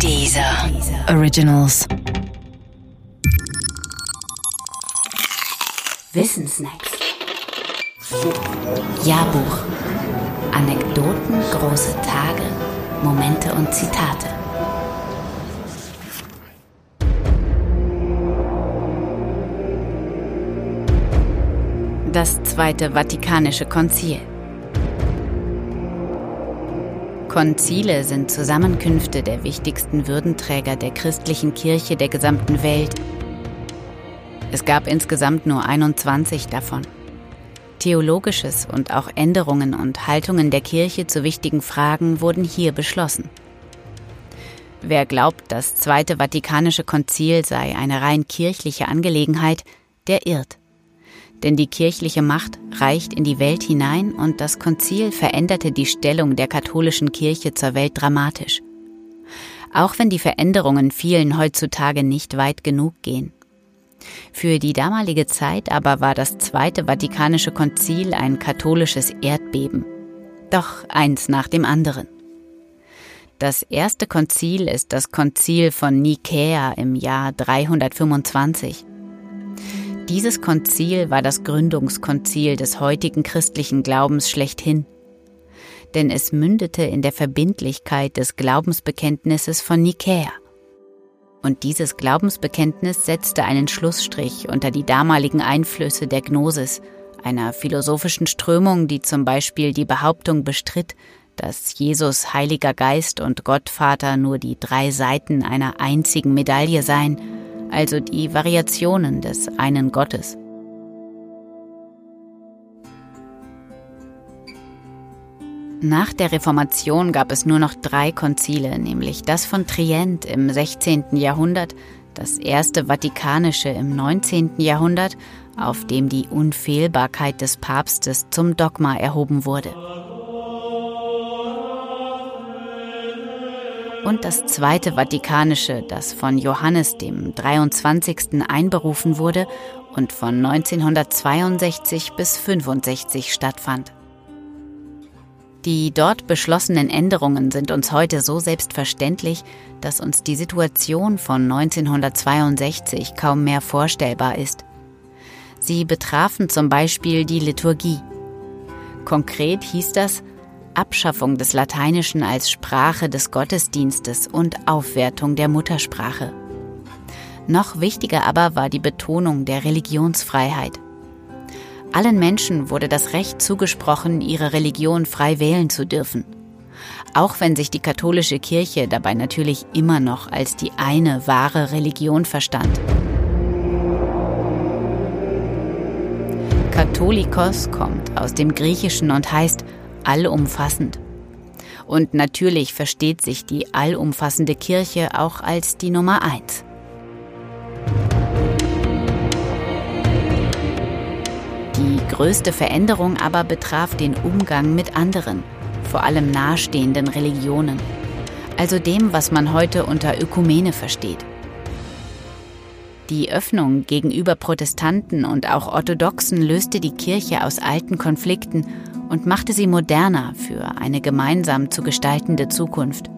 Dieser Originals. Wissensnacks. Jahrbuch. Anekdoten, große Tage, Momente und Zitate. Das Zweite Vatikanische Konzil. Konzile sind Zusammenkünfte der wichtigsten Würdenträger der christlichen Kirche der gesamten Welt. Es gab insgesamt nur 21 davon. Theologisches und auch Änderungen und Haltungen der Kirche zu wichtigen Fragen wurden hier beschlossen. Wer glaubt, das Zweite Vatikanische Konzil sei eine rein kirchliche Angelegenheit, der irrt denn die kirchliche Macht reicht in die Welt hinein und das Konzil veränderte die Stellung der katholischen Kirche zur Welt dramatisch. Auch wenn die Veränderungen vielen heutzutage nicht weit genug gehen. Für die damalige Zeit aber war das Zweite Vatikanische Konzil ein katholisches Erdbeben. Doch eins nach dem anderen. Das erste Konzil ist das Konzil von Nikäa im Jahr 325. Dieses Konzil war das Gründungskonzil des heutigen christlichen Glaubens schlechthin, denn es mündete in der Verbindlichkeit des Glaubensbekenntnisses von Nikäa. Und dieses Glaubensbekenntnis setzte einen Schlussstrich unter die damaligen Einflüsse der Gnosis, einer philosophischen Strömung, die zum Beispiel die Behauptung bestritt, dass Jesus Heiliger Geist und Gottvater nur die drei Seiten einer einzigen Medaille seien also die Variationen des einen Gottes. Nach der Reformation gab es nur noch drei Konzile, nämlich das von Trient im 16. Jahrhundert, das erste Vatikanische im 19. Jahrhundert, auf dem die Unfehlbarkeit des Papstes zum Dogma erhoben wurde. Und das Zweite Vatikanische, das von Johannes dem 23. einberufen wurde und von 1962 bis 65 stattfand. Die dort beschlossenen Änderungen sind uns heute so selbstverständlich, dass uns die Situation von 1962 kaum mehr vorstellbar ist. Sie betrafen zum Beispiel die Liturgie. Konkret hieß das, Abschaffung des Lateinischen als Sprache des Gottesdienstes und Aufwertung der Muttersprache. Noch wichtiger aber war die Betonung der Religionsfreiheit. Allen Menschen wurde das Recht zugesprochen, ihre Religion frei wählen zu dürfen. Auch wenn sich die katholische Kirche dabei natürlich immer noch als die eine wahre Religion verstand. Katholikos kommt aus dem Griechischen und heißt allumfassend. Und natürlich versteht sich die allumfassende Kirche auch als die Nummer eins. Die größte Veränderung aber betraf den Umgang mit anderen, vor allem nahestehenden Religionen, also dem, was man heute unter Ökumene versteht. Die Öffnung gegenüber Protestanten und auch Orthodoxen löste die Kirche aus alten Konflikten und machte sie moderner für eine gemeinsam zu gestaltende Zukunft.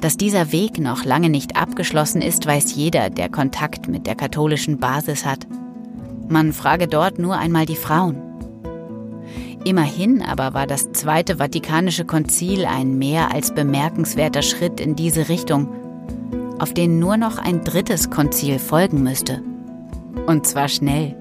Dass dieser Weg noch lange nicht abgeschlossen ist, weiß jeder, der Kontakt mit der katholischen Basis hat. Man frage dort nur einmal die Frauen. Immerhin aber war das Zweite Vatikanische Konzil ein mehr als bemerkenswerter Schritt in diese Richtung, auf den nur noch ein drittes Konzil folgen müsste. Und zwar schnell.